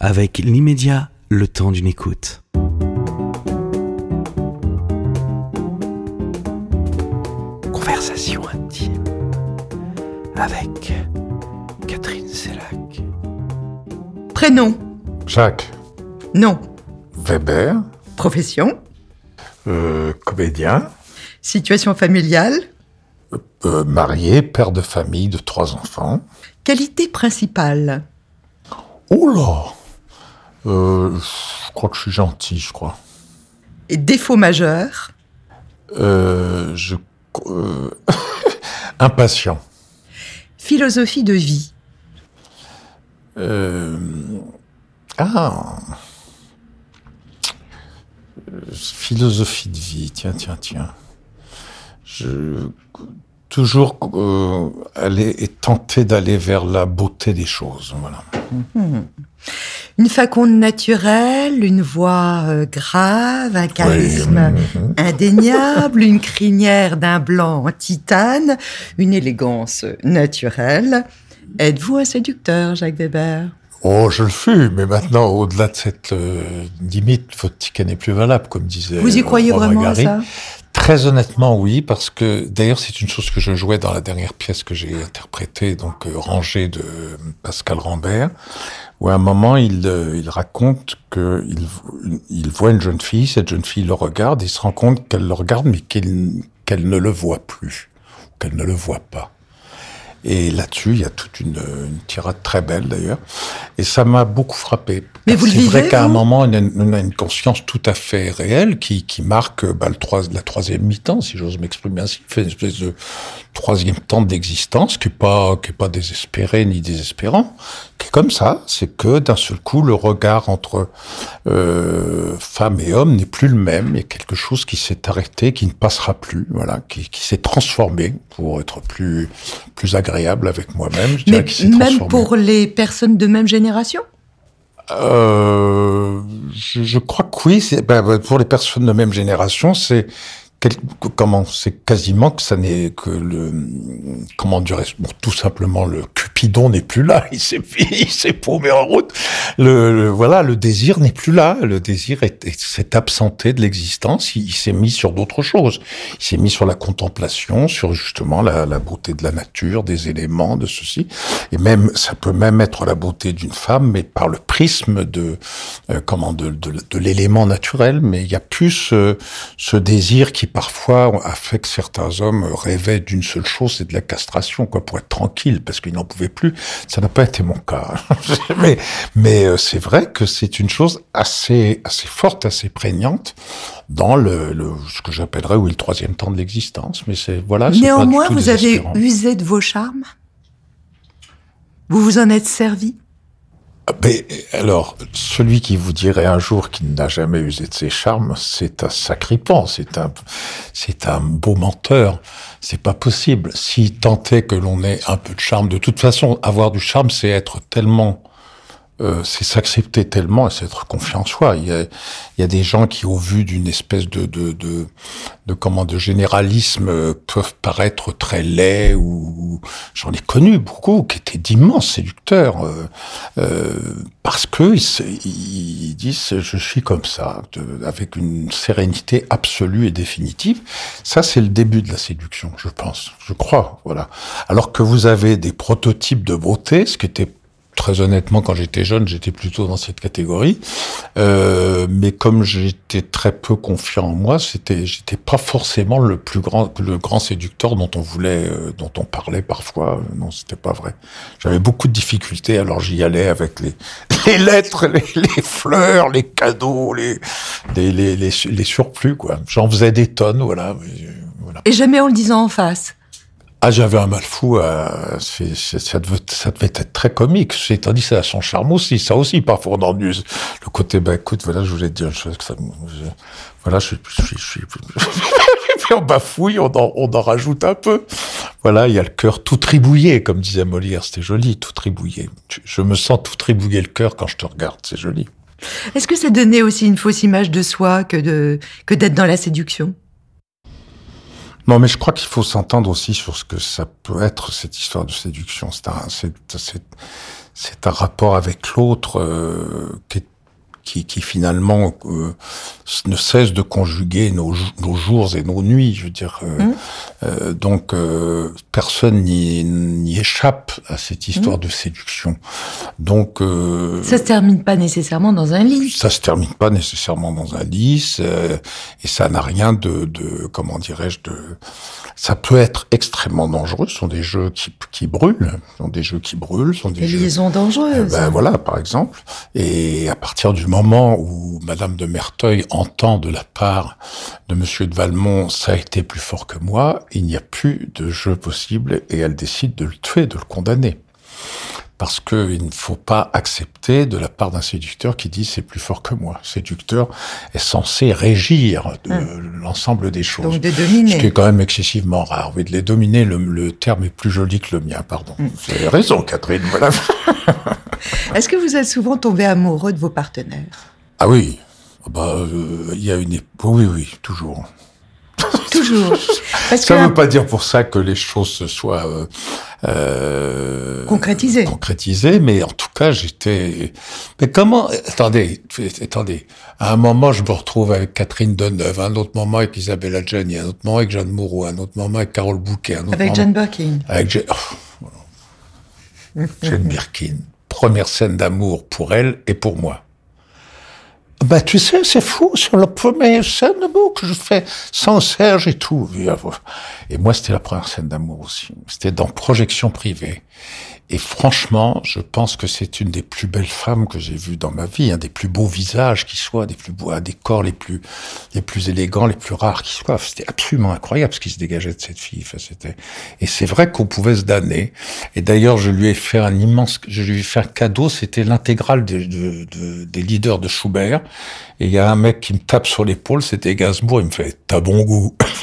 avec l'immédiat, le temps d'une écoute. Conversation intime avec Catherine Sellac. Prénom Jacques Non. Weber, Profession euh, comédien, Situation familiale euh, marié, père de famille de trois enfants. Qualité principale Oh là Euh, Je crois que je suis gentil, je crois. Et défaut majeur Euh, je... euh, impatient. Philosophie de vie Euh, Ah Philosophie de vie, tiens, tiens, tiens. Je... Toujours euh, aller et tenter d'aller vers la beauté des choses, voilà. Une faconde naturelle, une voix euh, grave, un charisme Oui, indéniable, une crinière d'un blanc en titane, une élégance naturelle. Êtes-vous un séducteur, Jacques Weber? Oh, je le fus, mais maintenant, au-delà de cette euh, limite, votre ticket n'est plus valable, comme disait. Vous y euh, croyez Romain vraiment à ça? Très honnêtement, oui, parce que d'ailleurs, c'est une chose que je jouais dans la dernière pièce que j'ai interprétée, donc euh, Rangée de Pascal Rambert, où à un moment, il, euh, il raconte que il, voit une jeune fille, cette jeune fille le regarde, il se rend compte qu'elle le regarde, mais qu'elle ne le voit plus, qu'elle ne le voit pas. Et là-dessus, il y a toute une, une tirade très belle d'ailleurs. Et ça m'a beaucoup frappé. Mais vous le C'est vrai vivez, qu'à un moment, on a, une, on a une conscience tout à fait réelle qui, qui marque bah, le trois, la troisième mi-temps, si j'ose m'exprimer ainsi. Il fait une espèce de troisième temps d'existence qui est pas, qui est pas désespéré ni désespérant, qui est comme ça. C'est que d'un seul coup, le regard entre euh, femme et homme n'est plus le même. Il y a quelque chose qui s'est arrêté, qui ne passera plus, voilà, qui, qui s'est transformé pour être plus, plus agréable avec moi-même. Je dirais Mais qu'il s'est même pour les personnes de même génération? Euh, je, je crois que oui. c'est- ben, ben, pour les personnes de même génération, c'est quel- comment C'est quasiment que ça n'est que le comment dirais bon, tout simplement le Cupidon n'est plus là. Il s'est il s'est paumé en route. Le, voilà, le désir n'est plus là. Le désir est- est- s'est absenté de l'existence. Il, s'est mis sur d'autres choses. Il s'est mis sur la contemplation, sur justement la, beauté de la nature, des éléments, de ceci. Et même, ça peut même être la beauté d'une femme, mais par le prisme de, euh, comment, de, de, l'élément naturel. Mais il y a plus ce, ce désir qui parfois a fait que certains hommes rêvaient d'une seule chose, c'est de la castration, quoi, pour être tranquille, parce qu'ils n'en pouvaient plus. Ça n'a pas été mon cas. mais, mais euh, c'est vrai que c'est une chose assez, assez forte, assez prégnante dans le, le ce que j'appellerais oui le troisième temps de l'existence. Mais c'est voilà. c'est pas du Néanmoins, tout vous avez usé de vos charmes Vous vous en êtes servi Alors, celui qui vous dirait un jour qu'il n'a jamais usé de ses charmes, c'est un sacripant, c'est un, c'est un beau menteur. C'est pas possible. Si tant est que l'on ait un peu de charme, de toute façon, avoir du charme, c'est être tellement, euh, c'est s'accepter tellement et c'est être confiant en soi. Il y a, il y a des gens qui, au vu d'une espèce de, de, de, de comment, de généralisme, euh, peuvent paraître très laids ou, j'en ai connu beaucoup qui étaient d'immenses séducteurs. euh, euh, parce que ils, ils disent je suis comme ça, de- avec une sérénité absolue et définitive. Ça, c'est le début de la séduction, je pense, je crois, voilà. Alors que vous avez des prototypes de beauté, ce qui était très honnêtement, quand j'étais jeune, j'étais plutôt dans cette catégorie. Euh, mais comme j'étais très peu confiant en moi, c'était, j'étais pas forcément le plus grand, le grand séducteur dont on voulait, euh, dont on parlait parfois. Non, c'était pas vrai. J'avais beaucoup de difficultés, alors j'y allais avec les, les lettres, les, les fleurs, les cadeaux, les, les, les, les, surplus, quoi. J'en faisais des tonnes, euh, voilà. Et jamais en le disant en face Ah, j'avais un mal fou. euh, ça, devait, ça devait être très comique. C'est dit, ça a son charme aussi. Ça aussi, parfois, on ennuie. Le côté, bah écoute, voilà, je voulais te dire une chose. Que ça, voilà, je, je, je, je, Puis on bafouille, on en, on en rajoute un peu. Voilà, il y a le cœur tout tribouillé, comme disait Molière. C'était joli, tout tribouillé. Je, je me sens tout tribouillé le cœur quand je te regarde. C'est joli. Est-ce que ça donnait aussi une fausse image de soi que de que d'être dans la séduction? Non, mais je crois qu'il faut s'entendre aussi sur ce que ça peut être cette histoire de séduction. C'est un, c'est, c'est, c'est un rapport avec l'autre euh, qui est qui, qui finalement euh, ne cesse de conjuguer nos, nos, jours et nos nuits. Je veux dire, euh, mmh. euh, donc euh, personne n'y échappe à cette histoire mmh. de séduction. Donc euh, ça se termine pas nécessairement dans un lit. Ça se termine pas nécessairement dans un lit, et ça n'a rien de, de comment dirais-je de. Ça peut être extrêmement dangereux. Ce sont des jeux qui, qui brûlent, ce sont des jeux qui brûlent, ce sont des, des jeux... liaisons dangereuses. ben voilà, par exemple. Et à partir du moment moment où Madame de Merteuil entend de la part de Monsieur de Valmont, ça a été plus fort que moi, il n'y a plus de jeu possible et elle décide de le tuer, de le condamner. Parce qu'il ne faut pas accepter de la part d'un séducteur qui dit c'est plus fort que moi. Séducteur est censé régir de hum. l'ensemble des choses. Donc de dominer. Ce qui est quand même excessivement rare. Oui, de les dominer, le, le terme est plus joli que le mien, pardon. Hum. Vous avez raison, Catherine, voilà. Est-ce que vous êtes souvent tombé amoureux de vos partenaires? Ah oui. Ah bah, euh, il y a une oui, oui, toujours. Toujours. Parce ça ne veut pas dire pour ça que les choses se soient euh, euh, concrétisées. Concrétisées, mais en tout cas, j'étais. Mais comment Attendez, attendez. À un moment, je me retrouve avec Catherine Deneuve, à un autre moment avec Isabelle Adjani, à un autre moment avec Jeanne Moreau, à un autre moment avec Carole Bouquet, un autre avec moment... Jeanne Birkin. Avec Jeanne. Oh, Jeanne Birkin première scène d'amour pour elle et pour moi. Ben, tu sais, c'est fou, sur la première scène d'amour que je fais sans Serge et tout. Et moi, c'était la première scène d'amour aussi. C'était dans Projection privée. Et franchement, je pense que c'est une des plus belles femmes que j'ai vues dans ma vie, un des plus beaux visages qui soient, des plus beaux, des corps les plus, les plus élégants, les plus rares qui soient. C'était absolument incroyable ce qui se dégageait de cette fille. Enfin, c'était, et c'est vrai qu'on pouvait se damner. Et d'ailleurs, je lui ai fait un immense, je lui ai fait un cadeau, c'était l'intégrale de, de, de, des leaders de Schubert. Et il y a un mec qui me tape sur l'épaule, c'était Gainsbourg, il me fait, t'as bon goût.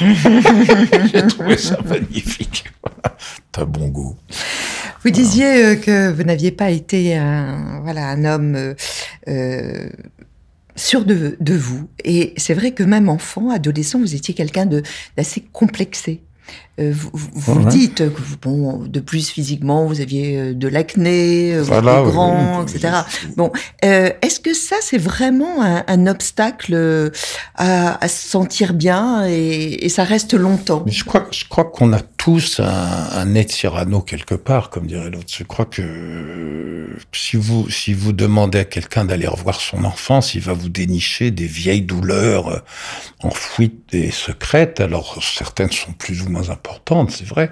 j'ai trouvé ça magnifique. t'as bon goût. Vous disiez euh, que vous n'aviez pas été un, voilà, un homme euh, euh, sûr de, de, vous. Et c'est vrai que même enfant, adolescent, vous étiez quelqu'un d'assez complexé. Euh, vous, vous dites que bon, de plus physiquement, vous aviez euh, de l'acné, euh, vous voilà, grand, oui, etc. Bon, euh, est-ce que ça, c'est vraiment un, un obstacle à, à, se sentir bien et, et, ça reste longtemps? Mais je crois, je crois qu'on a tous un, un nez de Cyrano quelque part, comme dirait l'autre. Je crois que si vous si vous demandez à quelqu'un d'aller revoir son enfance, il va vous dénicher des vieilles douleurs enfouies et secrètes. Alors certaines sont plus ou moins importantes c'est vrai,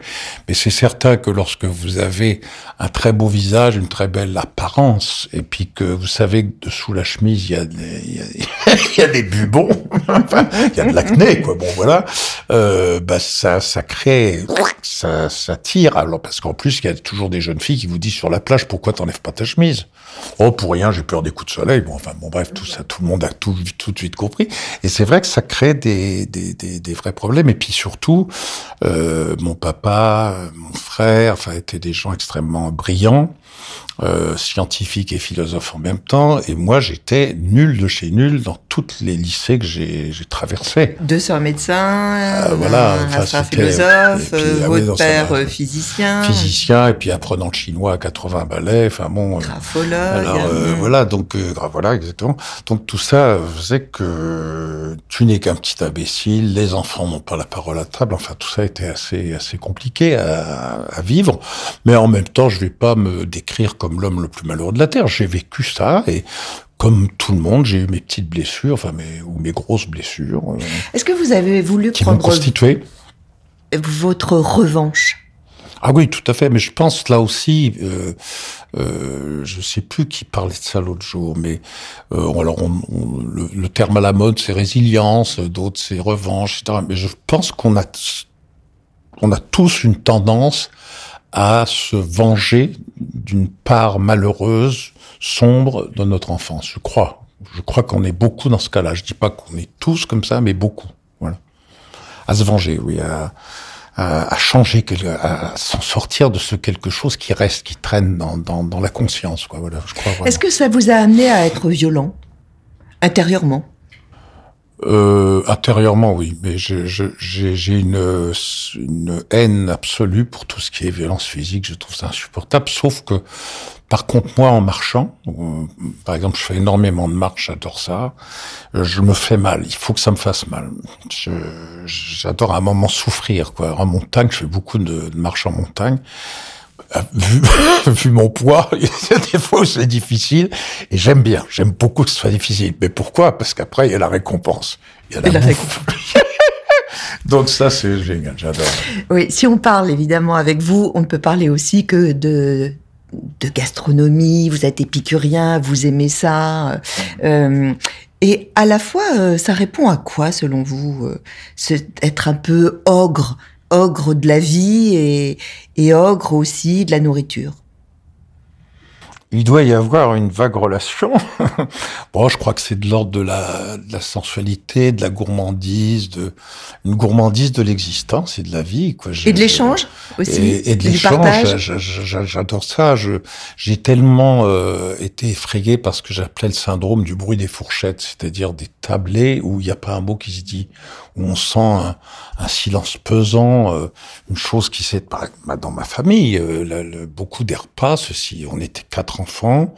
mais c'est certain que lorsque vous avez un très beau visage, une très belle apparence, et puis que vous savez que dessous la chemise, il y a des, il y a, des bubons, il y a de l'acné, quoi, bon voilà, euh, bah ça, ça crée, ça, ça tire, alors parce qu'en plus, il y a toujours des jeunes filles qui vous disent sur la plage, pourquoi t'enlèves pas ta chemise? Oh, pour rien, j'ai peur des coups de soleil, bon, enfin, bon, bref, tout ça, tout le monde a tout, tout de suite compris, et c'est vrai que ça crée des, des, des, des vrais problèmes, et puis surtout, euh, mon papa, mon frère, enfin, étaient des gens extrêmement brillants, euh, scientifiques et philosophes en même temps. Et moi, j'étais nul de chez nul dans tous les lycées que j'ai traversés. Deux sœurs médecins, euh, voilà, un frère philosophe, puis, ah votre père ça, physicien. Physicien, et puis apprenant le chinois à 80 balais. Enfin bon. Grafologue. alors voilà, donc voilà, exactement. Donc tout ça faisait que tu n'es qu'un petit imbécile, les enfants n'ont pas la parole à table. Enfin tout ça était assez assez compliqué à, à, vivre, mais en même temps, je vais pas me décrire comme l'homme le plus malheureux de la terre. J'ai vécu ça et comme tout le monde, j'ai eu mes petites blessures, enfin mes ou mes grosses blessures. Euh, Est-ce que vous avez voulu qui prendre constitué votre revanche? Ah oui, tout à fait. Mais je pense là aussi, euh, euh, je sais plus qui parlait de ça l'autre jour, mais euh, alors on, on, le, le, terme à la mode c'est résilience, d'autres c'est revanche, etc. Mais je pense qu'on a on a tous une tendance à se venger d'une part malheureuse, sombre de notre enfance. Je crois. Je crois qu'on est beaucoup dans ce cas-là. Je dis pas qu'on est tous comme ça, mais beaucoup. Voilà. À se venger, oui, à, changer, à s'en sortir de ce quelque chose qui reste, qui traîne dans, la conscience. Voilà. Est-ce que ça vous a amené à être violent? Intérieurement? Euh, intérieurement, oui, mais j'ai une, une haine absolue pour tout ce qui est violence physique. Je trouve ça insupportable. Sauf que Par contre, moi, en marchant, par exemple, je fais énormément de marche, j'adore ça. je me fais mal. Il faut que ça me fasse mal. J'adore à un moment souffrir, quoi. En montagne, je fais beaucoup de, de marche en montagne. Vu, vu, mon poids, il y a des fois où c'est difficile et j'aime bien. J'aime beaucoup que ce soit difficile. Mais pourquoi? Parce qu'après, il y a la récompense. Il y a la, récompense. Donc ça, c'est génial, j'adore. Oui, si on parle évidemment avec vous, on ne peut parler aussi que de de gastronomie, vous êtes épicurien, vous aimez ça. Euh, et à la fois, euh, ça répond à quoi, selon vous? Euh, Être un peu ogre, ogre de la vie et, et ogre aussi de la nourriture il doit y avoir une vague relation. bon, je crois que c'est de l'ordre de la, de la, sensualité, de la gourmandise, de une gourmandise de l'existence et de la vie. Quoi. Et de l'échange aussi. Et, et de l'échange, j'adore ça. j'ai tellement euh, été effrayé par ce que j'appelais le syndrome du bruit des fourchettes, c'est-à-dire des tablés où il n'y a pas un mot qui se dit, où on sent un, un silence pesant, euh, une chose qui s'est dans ma famille, euh, le, beaucoup des repas, ceci, on était quatre enfants,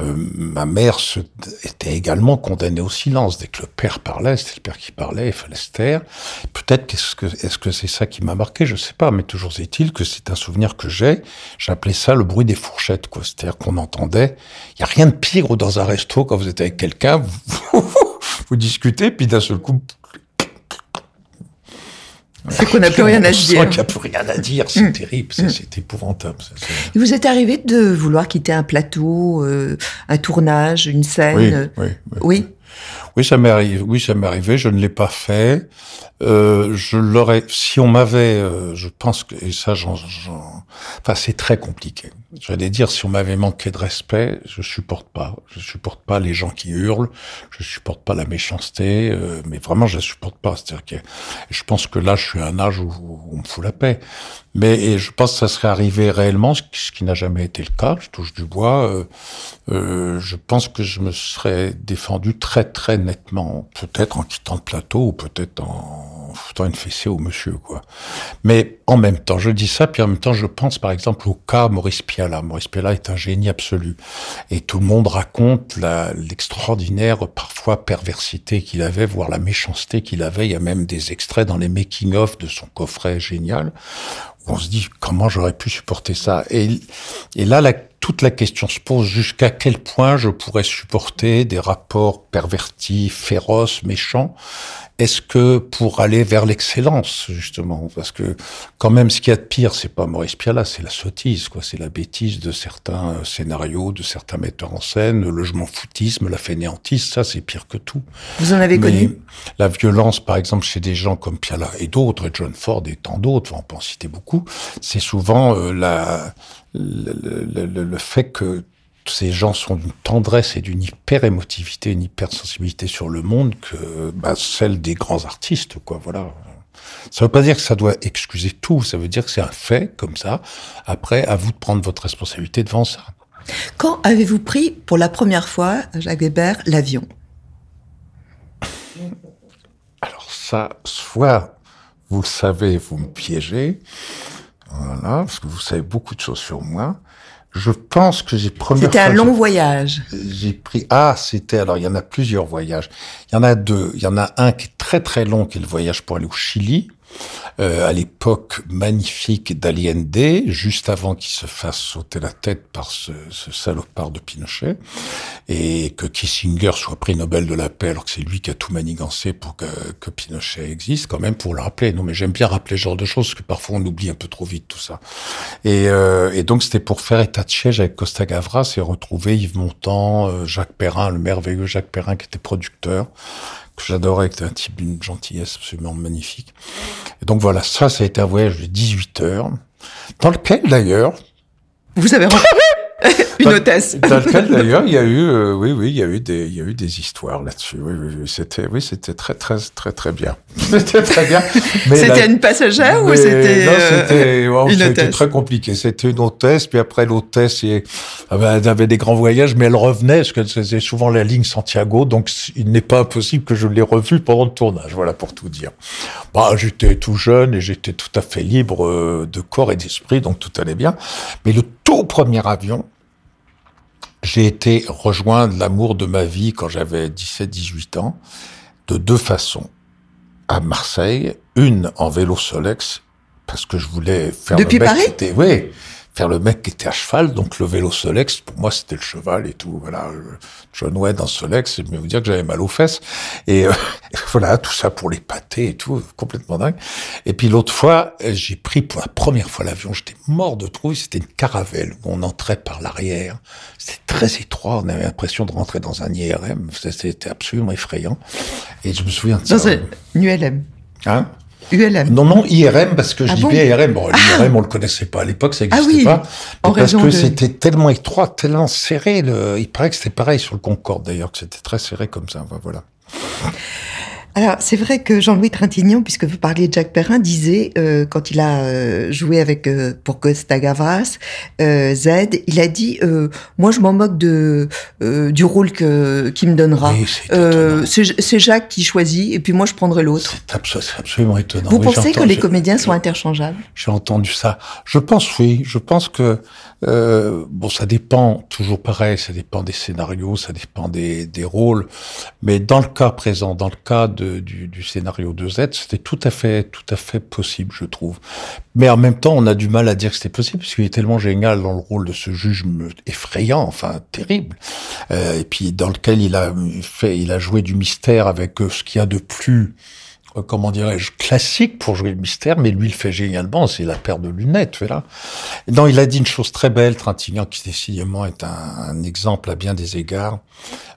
euh, ma mère se, était également condamnée au silence. Dès que le père parlait, c'était le père qui parlait, il fallait se taire. Peut-être est-ce que c'est ça qui m'a marqué, je sais pas, mais toujours est-il que c'est un souvenir que j'ai. J'appelais ça le bruit des fourchettes, quoi. C'est-à-dire qu'on entendait. Il y a rien de pire dans un resto quand vous êtes avec quelqu'un, vous, vous discutez, puis d'un seul coup, c'est qu'on n'a plus rien à dire. qu'il n'y a plus rien à dire, c'est mm. terrible, mm. c'est épouvantable. vous êtes arrivé de vouloir quitter un plateau, euh, un tournage, une scène? Oui, oui. Oui, ça m'est arrivé. Oui, ça m'est arrivé. Je ne l'ai pas fait. Euh, je l'aurais. Si on m'avait, euh, je pense que et ça, j'en, enfin, c'est très compliqué. J'allais dire, si on m'avait manqué de respect, je supporte pas. Je supporte pas les gens qui hurlent. Je supporte pas la méchanceté. Euh, mais vraiment, je la supporte pas. C'est-à-dire que je pense que là, je suis à un âge où, on me fout la paix. Mais et je pense que ça serait arrivé réellement, ce qui, n'a jamais été le cas. Je touche du bois. Euh, euh, je pense que je me serais défendu très très nettement, peut-être en quittant le plateau ou peut-être en foutant une fessée au monsieur, quoi. Mais en même temps, je dis ça, puis en même temps, je pense par exemple au cas Maurice Piala. Maurice Piala est un génie absolu. Et tout le monde raconte l'extraordinaire, parfois, perversité qu'il avait, voire la méchanceté qu'il avait. Il y a même des extraits dans les making-of de son coffret génial, où on se dit, comment j'aurais pu supporter ça? Et, et là, la toute la question se pose jusqu'à quel point je pourrais supporter des rapports pervertis, féroces, méchants. Est-ce que pour aller vers l'excellence, justement, parce que quand même, ce qu'il y a de pire, c'est pas Maurice Pialat, c'est la sottise, quoi, c'est la bêtise de certains scénarios, de certains metteurs en scène, le logement foutisme, la fainéantise, ça, c'est pire que tout. Vous en avez connu? La violence, par exemple, chez des gens comme Pialat et d'autres, et John Ford et tant d'autres, on peut en citer beaucoup, c'est souvent euh, la le, le, le, fait que ces gens sont d'une tendresse et d'une hyper émotivité, une hyper sensibilité sur le monde que bah, celle des grands artistes, quoi. Voilà. Ça veut pas dire que ça doit excuser tout. Ça veut dire que c'est un fait comme ça. Après, à vous de prendre votre responsabilité devant ça. Quand avez-vous pris pour la première fois, Jacques Weber, l'avion? Alors ça, soit vous le savez, vous me piégez, voilà, parce que vous savez beaucoup de choses sur moi. Je pense que j'ai première C'était un long voyage. J'ai pris ah c'était alors il y en a plusieurs voyages. Il y en a deux. Il y en a un qui est très très long qui est le voyage pour aller au Chili euh, à l'époque magnifique d'Allende, juste avant qu'il se fasse sauter la tête par ce, ce, salopard de Pinochet, et que Kissinger soit prix Nobel de la paix, alors que c'est lui qui a tout manigancé pour que, que, Pinochet existe, quand même pour le rappeler. Non, mais j'aime bien rappeler ce genre de choses, parce que parfois on oublie un peu trop vite tout ça. Et, euh, et donc c'était pour faire état de siège avec Costa Gavras et retrouver Yves Montand, euh, Jacques Perrin, le merveilleux Jacques Perrin qui était producteur, que j'adorais, qui était un type d'une gentillesse absolument magnifique. Et donc voilà, ça, ça a été un voyage de 18 heures, dans lequel d'ailleurs... Vous avez une hôtesse. Dans lequel d'ailleurs il y a eu, euh, oui, oui, il y a eu des, il y a eu des histoires là-dessus. Oui, oui, c'était, oui, c'était très, très, très, très bien. c'était très bien. C'était une passagère ou c'était euh, c'était, oh, c'était très compliqué. C'était une hôtesse, puis après l'hôtesse, elle avait des grands voyages, mais elle revenait parce que c'était souvent la ligne Santiago, donc il n'est pas impossible que je l'ai revue pendant le tournage. Voilà pour tout dire. Bah, j'étais tout jeune et j'étais tout à fait libre euh, de corps et d'esprit, donc tout allait bien. Mais le tout premier avion, j'ai été rejoindre l'amour de ma vie quand j'avais 17-18 ans de deux façons. À Marseille, une en vélo Solex, parce que je voulais faire Depuis le mec Paris qui était, oui, faire le mec qui était à cheval, donc le vélo Solex, pour moi c'était le cheval et tout, voilà, John Wayne en Solex, je vais vous dire que j'avais mal aux fesses, et euh, voilà, tout ça pour les pâtés et tout, complètement dingue. Et puis l'autre fois, j'ai pris pour la première fois l'avion, j'étais mort de trouille, c'était une caravelle où on entrait par l'arrière, c'était très étroit, on avait l'impression de rentrer dans un IRM, c'était absolument effrayant, et je me souviens de ça. Dans un ULM. Hein? ULM. non, non, IRM, parce que je Ah dis bien IRM. Bon, l'IRM, on le connaissait pas à l'époque, ça Ah n'existait oui, pas. en parce que de- c'était tellement étroit, tellement serré. Le... Il paraît que c'était pareil sur le Concorde, d'ailleurs, que c'était très serré comme ça. Enfin, Voilà. Alors, c'est vrai que Jean-Louis Trintignant, puisque vous parliez de Jacques Perrin, disait, euh, quand il a euh, joué avec euh, pour Costa Gavras, euh, Z, il a dit euh, Moi, je m'en moque de, euh, du rôle que, qu'il me donnera. Oui, c'est Euh, c'est, Jacques qui choisit, et puis moi, je prendrai l'autre. C'est abso- c'est absolument étonnant. Vous Oui, pensez que les comédiens sont interchangeables? J'ai entendu ça. Je pense oui. Je pense que euh, bon, ça dépend toujours pareil. Ça dépend des scénarios, ça dépend des, des rôles. Mais dans le cas présent, dans le cas de, du, du scénario de Z, c'était tout à fait, tout à fait possible, je trouve. Mais en même temps, on a du mal à dire que c'était possible parce qu'il est tellement génial dans le rôle de ce juge effrayant, enfin terrible. Euh, et puis dans lequel il a fait, il a joué du mystère avec euh, ce qu'il y a de plus euh, comment dirais-je, classique pour jouer le mystère, mais lui il le fait génialement, c'est la paire de lunettes, voilà. Non, il a dit une chose très belle, Trintignant, qui décidément est un, un exemple à bien des égards,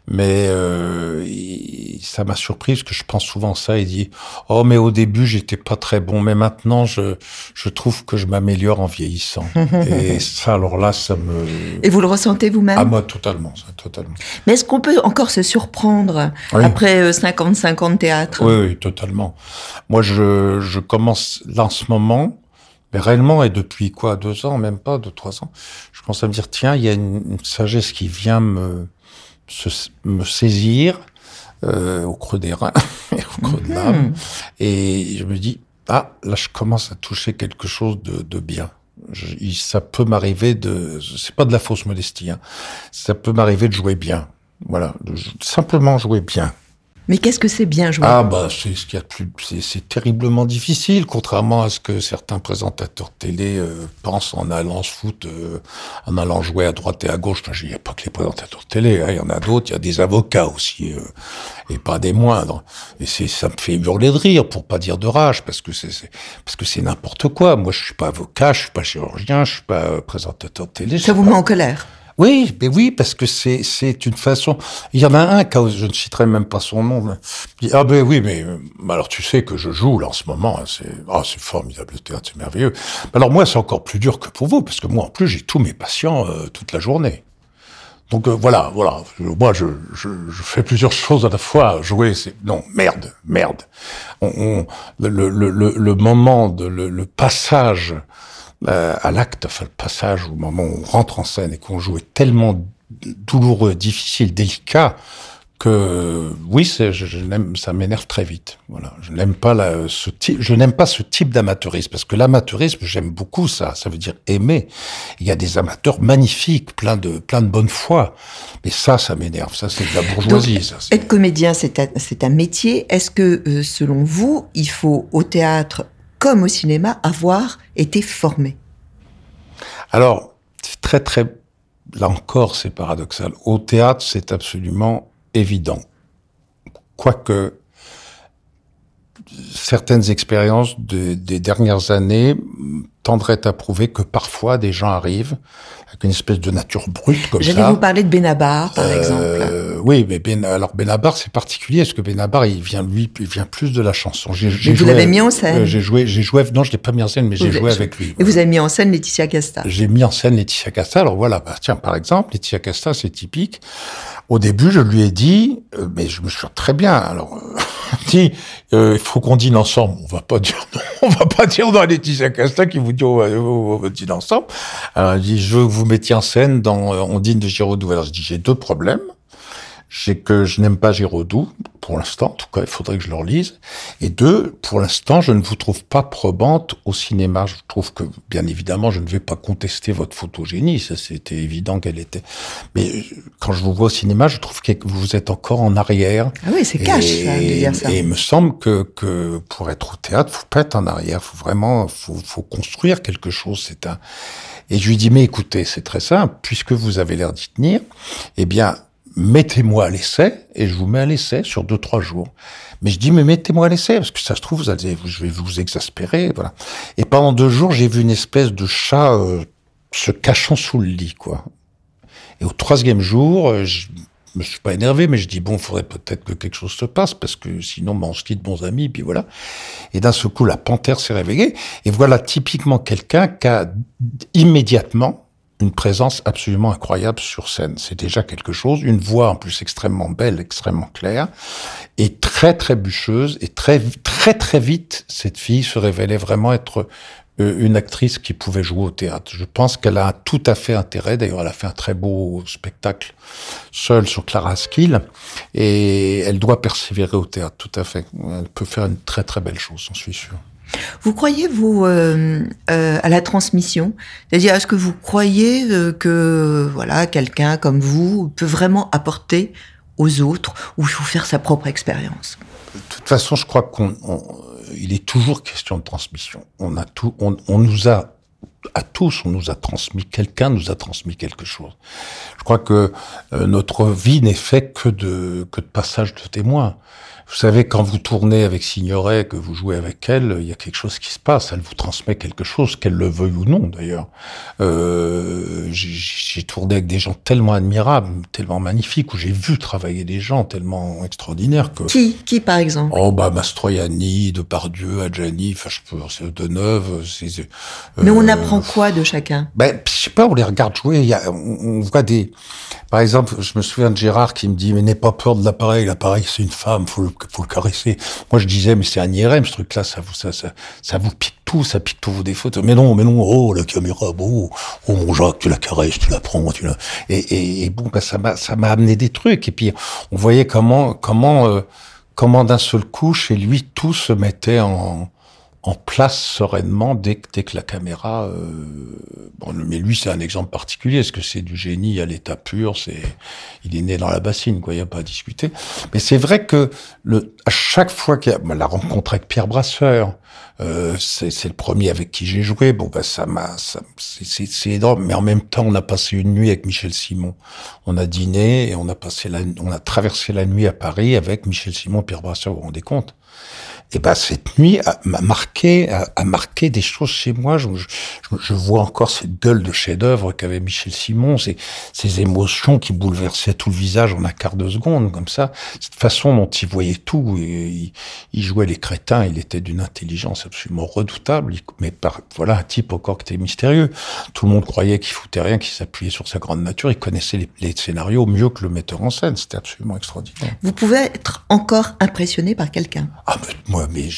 mais euh, il- ça m'a surpris, parce que je pense souvent ça, il dit « Oh, mais au début, j'étais pas très bon, mais maintenant, je, je trouve que je m'améliore en vieillissant. » Et ça, alors là, ça me... Et vous le ressentez vous-même? Ah, moi, totalement, ça, totalement. Mais est-ce qu'on peut encore se surprendre Oui. après euh, 55 ans de théâtre Oui, oui, totalement. Moi, je, je commence là en ce moment, mais réellement, et depuis quoi, deux ans, même pas, deux, trois ans, je commence à me dire, tiens, il y a une, une sagesse qui vient me, se- me saisir euh, au creux des reins, et au creux de l'âme, Mhm. et je me dis, ah, là, je commence à toucher quelque chose de, de bien. Je- ça peut m'arriver de, c'est pas de la fausse modestie, hein, ça peut m'arriver de jouer bien. Voilà, de- simplement jouer bien. Mais qu'est-ce que c'est bien jouer Ah bah c'est ce qu'il y a de plus, c'est, c'est terriblement difficile, contrairement à ce que certains présentateurs télé euh, pensent en allant se foutre, euh, en allant jouer à droite et à gauche. Il n'y a pas que les présentateurs télé, hein, il y en a d'autres, il y a des avocats aussi, euh, et pas des moindres. Et c'est, ça me fait hurler de rire, pour pas dire de rage, parce que c'est, c'est- parce que c'est n'importe quoi. Moi, je suis pas avocat, je suis pas chirurgien, je suis pas euh, présentateur télé. je Ça vous pas. met en colère? Oui, mais oui, parce que c'est c'est une façon. Il y en a un je ne citerai même pas son nom. ah ben oui, mais euh, alors tu sais que je joue là en ce moment. hein, c'est ah c'est formidable le théâtre, c'est merveilleux. Alors moi c'est encore plus dur que pour vous parce que moi en plus j'ai tous mes patients euh, toute la journée. Donc euh, voilà, voilà. Moi je, je je fais plusieurs choses à la fois. Jouer c'est non merde, merde. On, on- le, le, le, le moment de le passage euh, à l'acte, enfin le passage au moment où on rentre en scène et qu'on joue est tellement douloureux, difficile, délicat que oui, je, je ça m'énerve très vite. Voilà, je n'aime pas la, ce type, je n'aime pas ce type d'amateurisme parce que l'amateurisme, j'aime beaucoup ça. Ça veut dire aimer. Il y a des amateurs magnifiques, plein de, plein de bonne foi. Mais ça, ça m'énerve. Ça, c'est de la bourgeoisie. Donc, ça, c'est- Être comédien, c'est un, c'est un métier. Est-ce que, euh, selon vous, il faut au théâtre comme au cinéma avoir été formé Alors, très très, là encore, c'est paradoxal. Au théâtre, c'est absolument évident. Quoique, certaines expériences de- des dernières années tendraient à prouver que parfois des gens arrivent avec une espèce de nature brute comme J'allais ça. vous parler de Benabar, par exemple. Euh, oui, mais ben, alors Benabar, c'est particulier, parce que Benabar, il vient, lui, il vient plus de la chanson. J'ai, vous joué- l'avez mis en scène. euh, J'ai joué, j'ai joué, non, je l'ai pas mis en scène, mais j'ai Vous joué avec lui. Et vous avez mis en scène Laetitia Casta. J'ai mis en scène Laetitia Casta. Alors voilà, bah, tiens, par exemple, Laetitia Casta, c'est typique. Au début, je lui ai dit, euh, mais je me souviens très bien. Alors, euh, dit, euh, il faut qu'on dîne ensemble. On va pas dire non. On va pas dire dans Laetitia Casta qui vous dit on va, on va dîner ensemble. Alors, il dit, je veux que vous mettiez en scène dans euh, On dîne de Giraudoux. Alors, je dis, j'ai deux problèmes. C'est que je n'aime pas Giraudoux. pour l'instant, en tout cas, il faudrait que je le relise. Et deux, pour l'instant, je ne vous trouve pas probante au cinéma. Je trouve que, bien évidemment, je ne vais pas contester votre photogénie. Ça, c'était évident qu'elle était. Mais quand je vous vois au cinéma, je trouve que vous êtes encore en arrière. Ah oui, c'est cash, ça, de dire ça. Et il me semble que, que pour être au théâtre, faut pas être en arrière. Faut vraiment, faut, faut construire quelque chose. C'est un. Et je lui dis, mais écoutez, c'est très simple. Puisque vous avez l'air d'y tenir, eh bien, mettez-moi à l'essai et je vous mets à l'essai sur deux trois jours. Mais je dis mais mettez-moi à l'essai parce que ça se trouve vous allez je vais vous exaspérer voilà. Et pendant deux jours j'ai vu une espèce de chat euh, se cachant sous le lit quoi. Et au troisième jour euh, je me suis pas énervé mais je dis bon faudrait peut-être que quelque chose se passe parce que sinon ben, on se quitte bons amis puis voilà. Et d'un seul coup la panthère s'est réveillée et voilà typiquement quelqu'un qui a immédiatement une présence absolument incroyable sur scène. C'est déjà quelque chose. Une voix en plus extrêmement belle, extrêmement claire, et très très bûcheuse. Et très très très vite, cette fille se révélait vraiment être euh, une actrice qui pouvait jouer au théâtre. Je pense qu'elle a tout à fait intérêt. D'ailleurs, elle a fait un très beau spectacle seule sur Clara Skill, et elle doit persévérer au théâtre. Tout à fait. Elle peut faire une très très belle chose, j'en suis sûr. Vous croyez, vous, euh, euh, à la transmission? C'est-à-dire, est-ce que vous croyez euh, que voilà, quelqu'un comme vous peut vraiment apporter aux autres ou il faire sa propre expérience? De toute façon, je crois qu'il est toujours question de transmission. On a tout, on, on nous a à tous, on nous a transmis, quelqu'un nous a transmis quelque chose. Je crois que notre vie n'est faite que de, que de passages de témoins. Vous savez, quand vous tournez avec Signoret, que vous jouez avec elle, il y a quelque chose qui se passe. Elle vous transmet quelque chose, qu'elle le veuille ou non, d'ailleurs. Euh, j'ai tourné avec des gens tellement admirables, tellement magnifiques, où j'ai vu travailler des gens tellement extraordinaires que... Qui? Qui, par exemple? Oh, bah, Mastroianni, Depardieu, Adjani, enfin, je peux, de Neuve. Mais on euh, apprend quoi de chacun? Ben, je sais pas, on les regarde jouer, y a, on voit des... Par exemple, je me souviens de Gérard qui me dit, mais n'aie pas peur de l'appareil, l'appareil, c'est une femme, faut le faut le caresser. Moi, je disais, mais c'est un IRM, ce truc-là, ça vous, ça, ça, ça vous pique tout, ça pique tous vos défauts. Mais non, mais non, oh, la caméra, bon, oh, mon Jacques, tu la caresses, tu la prends, tu la... Et, et, et bon, ça m'a, ça m'a amené des trucs. Et puis, on voyait comment, comment, euh, comment d'un seul coup, chez lui, tout se mettait en, en place sereinement dès que, dès que la caméra. Euh, bon, mais lui, c'est un exemple particulier. Est-ce que c'est du génie à l'état pur C'est, il est né dans la bassine, quoi. Il n'y a pas à discuter. Mais c'est vrai que le, à chaque fois qu'il y a bah, la rencontre avec Pierre Brasseur, euh, c'est le premier avec qui j'ai joué. Bon, bah, ça m'a, c'est énorme. Mais en même temps, on a passé une nuit avec Michel Simon. On a dîné et on a passé la, on a traversé la nuit à Paris avec Michel Simon, Pierre Brasseur. Vous vous rendez compte? Et ben cette nuit m'a marqué, a, marqué des choses chez moi. Je, je, je vois encore cette gueule de chef-d'œuvre qu'avait Michel Simon, ces, ces émotions qui bouleversaient tout le visage en un quart de seconde, comme ça. Cette façon dont il voyait tout, il, il jouait les crétins. Il était d'une intelligence absolument redoutable. Mais par, voilà un type encore qui était mystérieux. Tout le monde croyait qu'il foutait rien, qu'il s'appuyait sur sa grande nature. Il connaissait les, les scénarios mieux que le metteur en scène. C'était absolument extraordinaire. Vous pouvez être encore impressionné par quelqu'un. Ah, mais moi, mais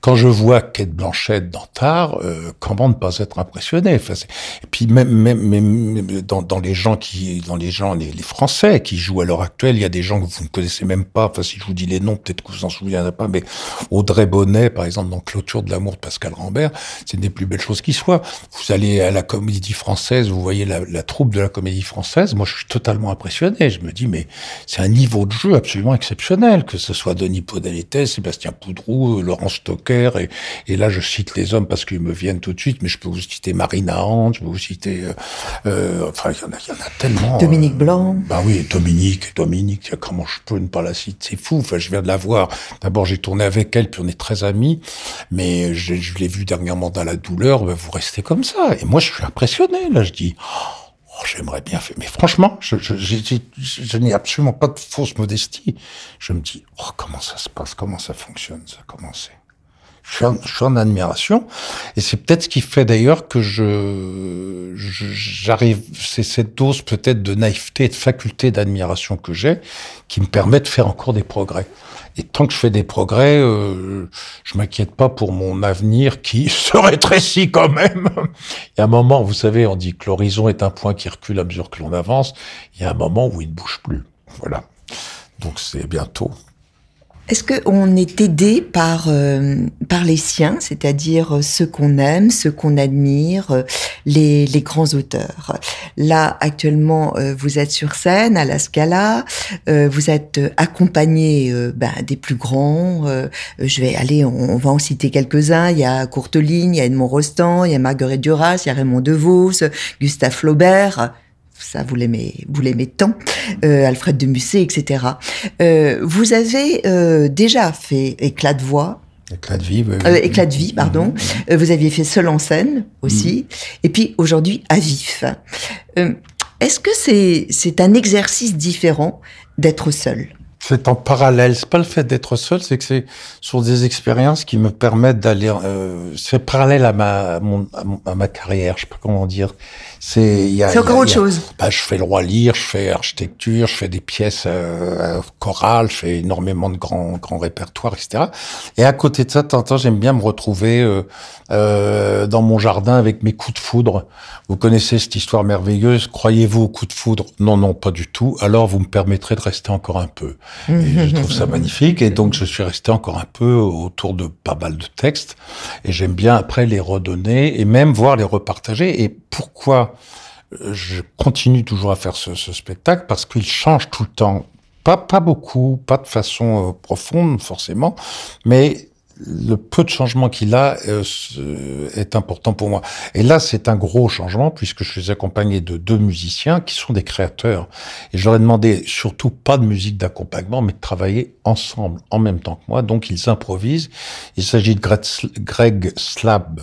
quand je vois Kate Blanchette dans Tar, euh, comment ne pas être impressionné? Et puis même, dans, les gens qui, dans les gens, les, Français qui jouent à l'heure actuelle, il y a des gens que vous ne connaissez même pas. Enfin, si je vous dis les noms, peut-être que vous en souviendrez pas. Mais Audrey Bonnet, par exemple, dans Clôture de l'amour de Pascal Rambert, c'est une des plus belles choses qui soient. Vous allez à la Comédie Française, vous voyez la, troupe de la Comédie Française. Moi, je suis totalement impressionné. Je me dis, mais c'est un niveau de jeu absolument exceptionnel, que ce soit Denis Podalité, Sébastien Poudrou, euh, Laurent Stocker, et, et, là je cite les hommes parce qu'ils me viennent tout de suite, mais je peux vous citer Marina Hans, je peux vous citer, euh, euh enfin il y, en a, y en a tellement. Dominique Blanc. Bah oui, Dominique, Dominique, comment je peux ne pas la citer C'est fou, enfin je viens de la voir. D'abord j'ai tourné avec elle, puis on est très amis, mais je, je l'ai vue dernièrement dans la douleur, bah, vous restez comme ça. Et moi je suis impressionné, là je dis... Oh, j'aimerais bien faire. Mais franchement, je, je, je, je n'ai absolument pas de fausse modestie. Je me dis, oh, comment ça se passe, comment ça fonctionne, ça, comment c'est? Je je suis en admiration, et c'est peut-être ce qui fait d'ailleurs que je, j'arrive, c'est cette dose peut-être de naïveté et de faculté d'admiration que j'ai qui me permet de faire encore des progrès. Et tant que je fais des progrès, euh, je m'inquiète pas pour mon avenir qui se rétrécit quand même. Il y a un moment, vous savez, on dit que l'horizon est un point qui recule à mesure que l'on avance. Il y a un moment où il ne bouge plus. Voilà. Donc c'est bientôt. Est-ce qu'on est aidé par, euh, par les siens, c'est-à-dire euh, ceux qu'on aime, ceux qu'on admire, euh, les, les, grands auteurs? Là, actuellement, vous êtes sur scène à la Scala, vous êtes accompagné ben, des plus grands. je vais aller, on, va en citer quelques-uns. Il y a Courteline, il y a Edmond Rostand, il y a Marguerite Duras, il y a Raymond DeVos, Gustave Flaubert ça vous l'aimez, vous l'aimez tant, euh, Alfred de Musset, etc. Euh, vous avez euh, déjà fait éclat de voix. Éclat de vie, oui. éclat de vie, pardon. Mhm. vous aviez fait seul en scène aussi, mhm. et puis aujourd'hui à vif. Est-ce que c'est c'est un exercice différent d'être seul? C'est en parallèle. C'est pas le fait d'être seul, c'est que c'est sur des expériences qui me permettent d'aller. C'est parallèle à ma, mon, à, ma carrière. Je sais pas comment dire. C'est. C'est encore autre chose. Bah, je fais le roi lire, je fais architecture, je fais des pièces euh, chorales, je fais énormément de grands grands répertoires, etc. Et à côté de ça, de temps en temps, j'aime bien me retrouver euh, euh, dans mon jardin avec mes coups de foudre. Vous connaissez cette histoire merveilleuse. Croyez-vous aux coups de foudre? Non, non, pas du tout. Alors, vous me permettrez de rester encore un peu. Et je trouve ça magnifique. Et donc, je suis resté encore un peu autour de pas mal de textes. Et j'aime bien après les redonner et même voir les repartager. Et pourquoi je continue toujours à faire ce, ce spectacle Parce qu'il change tout le temps. Pas, pas beaucoup, pas de façon euh, profonde forcément, mais le peu de changement qu'il a euh, est important pour moi. Et là, c'est un gros changement puisque je suis accompagné de deux musiciens qui sont des créateurs. Et je leur ai demandé surtout pas de musique d'accompagnement, mais de travailler ensemble, en même temps que moi. Donc, ils improvisent. Il s'agit de Greg Slab,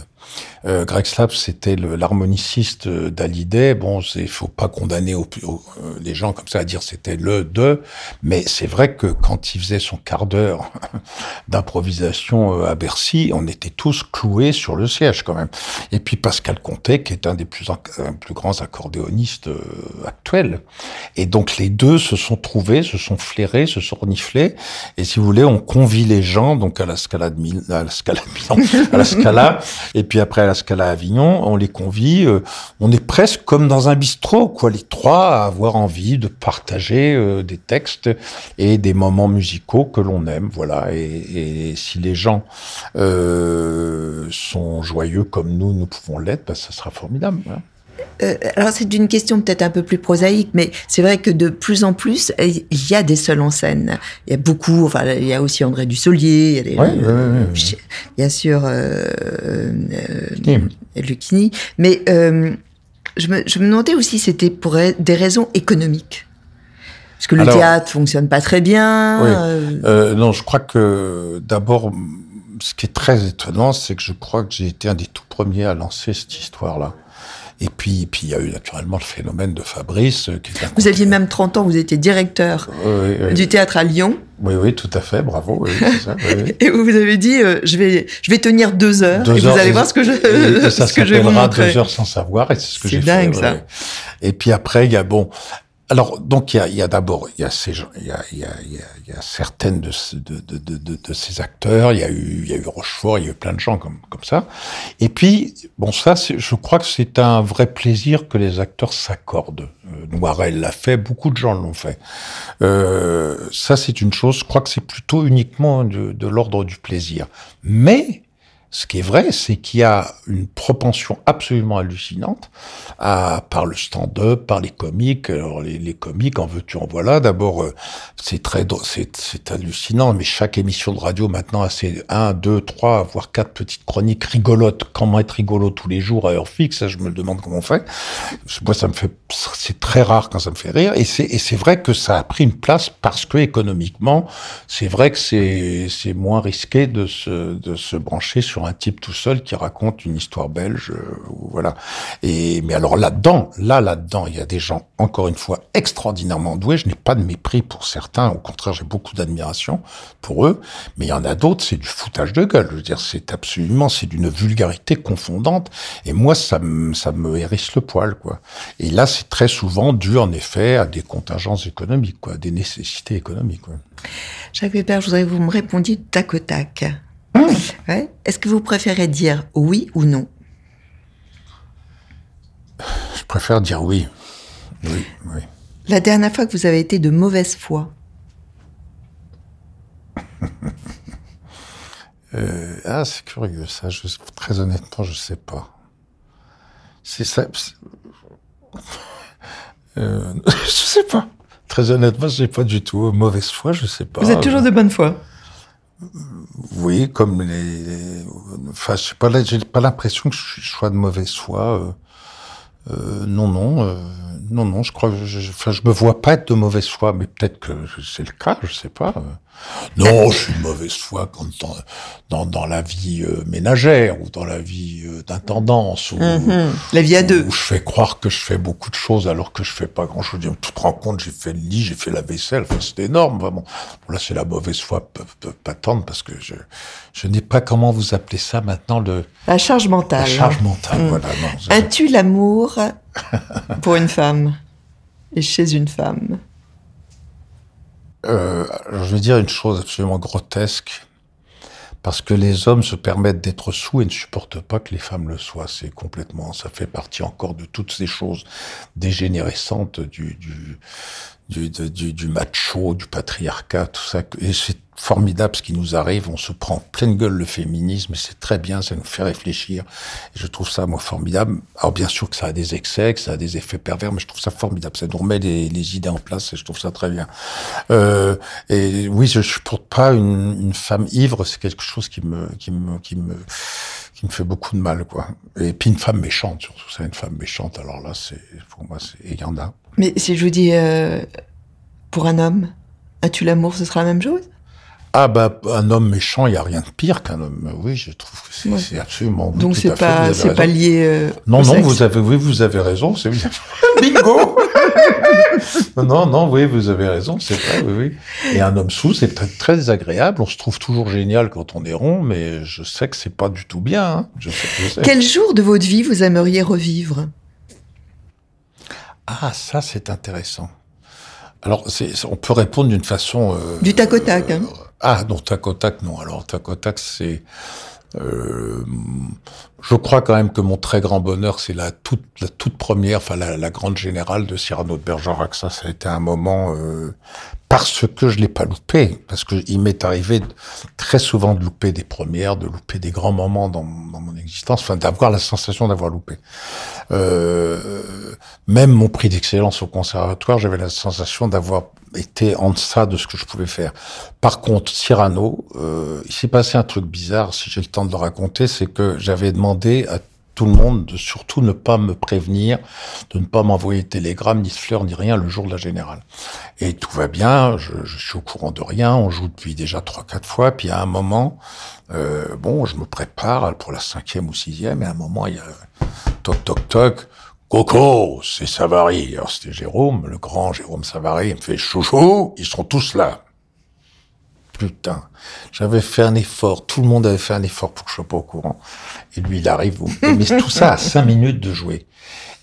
euh, Greg Slap, c'était l'harmoniciste d'Hallyday. Bon, il faut pas condamner au, euh, les gens comme ça à dire c'était le de, mais c'est vrai que quand il faisait son quart d'heure d'improvisation euh, à Bercy, on était tous cloués sur le siège quand même. Et puis Pascal Comté, qui est un des plus, plus grands accordéonistes euh, actuels. Et donc les deux se sont trouvés, se sont flairés, se sont reniflés. Et si vous voulez, on convie les gens donc à la Scala de Milan, à la Scala, de Milan, à la Scala, et puis après la Scala Avignon, on les convie, euh, on est presque comme dans un bistrot, quoi, les trois à avoir envie de partager euh, des textes et des moments musicaux que l'on aime, voilà. Et, si les gens euh, sont joyeux comme nous, nous pouvons l'être, bah, ça sera formidable. Euh, alors c'est une question peut-être un peu plus prosaïque, mais c'est vrai que de plus en plus, il y a des seuls en scène. Il y a beaucoup, enfin il y a aussi André Dussolier, il y a des, euh, bien sûr euh, euh Lucchini, mais je me, je me demandais aussi si c'était pour des raisons économiques. Parce que le théâtre fonctionne pas très bien. Oui. non, je crois que d'abord, ce qui est très étonnant, c'est que je crois que j'ai été un des tout premiers à lancer cette histoire-là. Et puis, puis il y a eu naturellement le phénomène de Fabrice. Euh, qui vous aviez même 30 ans, vous étiez directeur du théâtre à Lyon. Oui, oui, tout à fait, bravo. ça, et vous avez dit, euh, je vais, je vais tenir deux heures. et vous allez voir ce que je, et, ça ce que je vais vous montrer. deux heures sans savoir, et c'est ce que j'ai fait. C'est dingue ça. Et puis après, il y a bon, alors, donc, il y a, d'abord, il y a certaines de, de, de, de, ces acteurs, il y a eu, y a eu Rochefort, il y a eu plein de gens comme, comme ça. Et puis, bon, ça, je crois que c'est un vrai plaisir que les acteurs s'accordent. Euh, Noirel l'a fait, beaucoup de gens l'ont fait. Euh, ça, c'est une chose, je crois que c'est plutôt uniquement de l'ordre du plaisir. Mais, ce qui est vrai, c'est qu'il y a une propension absolument hallucinante à, par le stand-up, par les comiques. Alors les, comiques, en veux-tu, en voilà. D'abord, euh, c'est très, c'est hallucinant, mais chaque émission de radio maintenant a ses un, deux, trois, voire quatre petites chroniques rigolotes. Comment être rigolo tous les jours à heure fixe, ça, je me demande comment on fait. Moi, ça me fait, c'est très rare quand ça me fait rire. Et c'est, et c'est vrai que ça a pris une place parce que économiquement, c'est vrai que c'est, c'est moins risqué de se, de se brancher sur un type tout seul qui raconte une histoire belge, euh, voilà. Et mais alors là-dedans, là là-dedans, il y a des gens encore une fois extraordinairement doués. Je n'ai pas de mépris pour certains, au contraire, j'ai beaucoup d'admiration pour eux. Mais il y en a d'autres, c'est du foutage de gueule. Je veux dire, c'est absolument, c'est d'une vulgarité confondante. Et moi, ça me ça me hérisse le poil, quoi. Et là, c'est très souvent dû en effet à des contingences économiques, quoi, des nécessités économiques. Jacques Weber, je voudrais vous me répondiez tac au tac. Ouais. Est-ce que vous préférez dire oui ou non? Je préfère dire oui. Oui, oui. La dernière fois que vous avez été de mauvaise foi Euh, ah, c'est curieux ça. Je, très honnêtement, je sais pas. C'est ça. Euh, je sais pas. Très honnêtement, je sais pas du tout. Mauvaise foi, je sais pas. Vous êtes toujours de bonne foi. Oui, comme les. Enfin, je pas. J'ai pas l'impression que je sois de mauvaise foi. Euh, euh, non, non, euh, non, non. Je crois. Enfin, je me vois pas être de mauvaise foi, mais peut-être que c'est le cas. Je sais pas. Non, je suis de mauvaise foi quand dans, dans, dans la vie euh, ménagère ou dans la vie euh, d'intendance. ou Mhm. La vie à deux. Où je fais croire que je fais beaucoup de choses alors que je fais pas grand chose. Tu te rends compte, j'ai fait le lit, j'ai fait la vaisselle. Enfin, c'est énorme, vraiment. Bon, là, c'est la mauvaise foi patente parce que je, je n'ai pas comment vous appelez ça maintenant le, La charge mentale. la charge mentale. Mm. Voilà, non. As-tu l'amour pour une femme et chez une femme? Euh, je vais dire une chose absolument grotesque. Parce que les hommes se permettent d'être sous et ne supportent pas que les femmes le soient. C'est complètement, ça fait partie encore de toutes ces choses dégénérescentes du, du, du, du, du macho, du patriarcat, tout ça. Et c'est formidable ce qui nous arrive. On se prend en pleine gueule le féminisme c'est très bien, ça nous fait réfléchir. Et je trouve ça, moi, formidable. Alors, bien sûr que ça a des excès, que ça a des effets pervers, mais je trouve ça formidable. Ça nous remet les, les idées en place et je trouve ça très bien. Euh, et oui, je supporte pas une, une femme ivre. C'est quelque chose qui me, qui me, qui me, qui me fait beaucoup de mal, quoi. Et puis une femme méchante, surtout ça, une femme méchante. Alors là, c'est pour moi, c'est il. Mais si je vous dis euh, pour un homme, as-tu l'amour, ce sera la même chose? Ah bah un homme méchant, il y a rien de pire qu'un homme. Oui, je trouve que c'est Ouais. absolument. Donc c'est pas c'est pas lié. euh, Non, au non, sexe. vous avez, oui, vous avez raison. C'est bingo. non, non, oui, vous avez raison. C'est vrai, oui, oui. Et un homme sous, c'est très, très désagréable. On se trouve toujours génial quand on est rond, mais je sais que c'est pas du tout bien. hein. Je sais, je sais. Quel jour de votre vie vous aimeriez revivre? Ah, ça, c'est intéressant. Alors, c'est, on peut répondre d'une façon. euh, Du tac au tac. Hein. Ah non, tac au tac, non. Alors tac au tac, c'est. Euh, je crois quand même que mon très grand bonheur, c'est la toute, la toute première, enfin la, la grande générale de Cyrano de Bergerac. Ça, ça a été un moment euh, parce que je l'ai pas loupé, parce que il m'est arrivé très souvent de louper des premières, de louper des grands moments dans, dans mon existence, enfin d'avoir la sensation d'avoir loupé. Euh, même mon prix d'excellence au conservatoire, j'avais la sensation d'avoir été en deçà de ce que je pouvais faire. Par contre, Cyrano, euh, il s'est passé un truc bizarre, si j'ai le temps de le raconter, c'est que j'avais demandé à tout le monde de surtout ne pas me prévenir, de ne pas m'envoyer de télégramme, ni fleurs, ni rien le jour de la générale. Et tout va bien, je, je suis au courant de rien, on joue depuis déjà trois, quatre fois, puis à un moment, euh, bon, je me prépare pour la cinquième ou sixième, et à un moment, il y a toc, toc, toc, Coco, c'est Savary. Alors c'était Jérôme, le grand Jérôme Savary. Il me fait chouchou, ils sont tous là. Putain, j'avais fait un effort, tout le monde avait fait un effort pour que je sois pas au courant. Et lui, il arrive, mais tout ça à cinq minutes de jouer.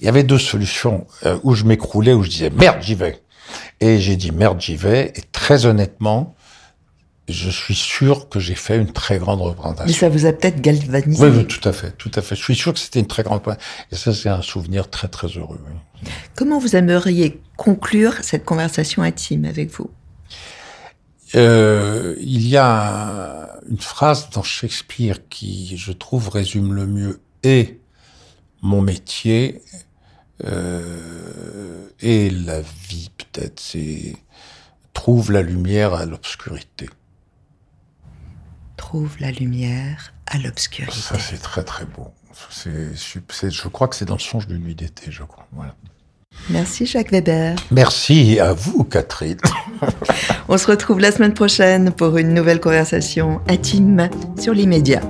Il y avait deux solutions, euh, où je m'écroulais, où je disais merde, j'y vais. Et j'ai dit merde, j'y vais. Et très honnêtement, je suis sûr que j'ai fait une très grande représentation. Mais ça vous a peut-être galvanisé. Oui, oui, tout à fait, tout à fait. Je suis sûr que c'était une très grande. Et ça, c'est un souvenir très, très heureux. oui. Comment vous aimeriez conclure cette conversation intime avec vous? Euh, il y a une phrase dans Shakespeare qui, je trouve, résume le mieux et mon métier euh, et la vie, peut-être. C'est trouve la lumière à l'obscurité. Trouve la lumière à l'obscurité. Ça, c'est très, très beau. C'est, je crois que c'est dans le songe d'une nuit d'été, je crois. Voilà. Merci Jacques Weber. Merci à vous, Catherine. On se retrouve la semaine prochaine pour une nouvelle conversation intime sur l'immédiat.